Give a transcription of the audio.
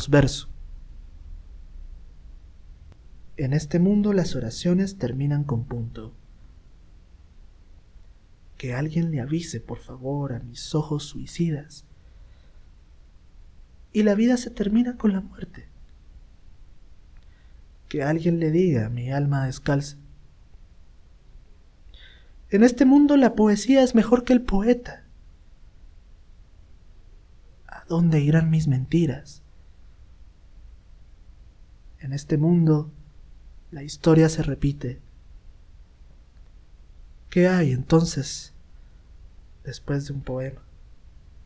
dos verso. En este mundo las oraciones terminan con punto. Que alguien le avise, por favor, a mis ojos suicidas. Y la vida se termina con la muerte. Que alguien le diga a mi alma descalza. En este mundo la poesía es mejor que el poeta. ¿A dónde irán mis mentiras? En este mundo la historia se repite. ¿Qué hay entonces después de un poema?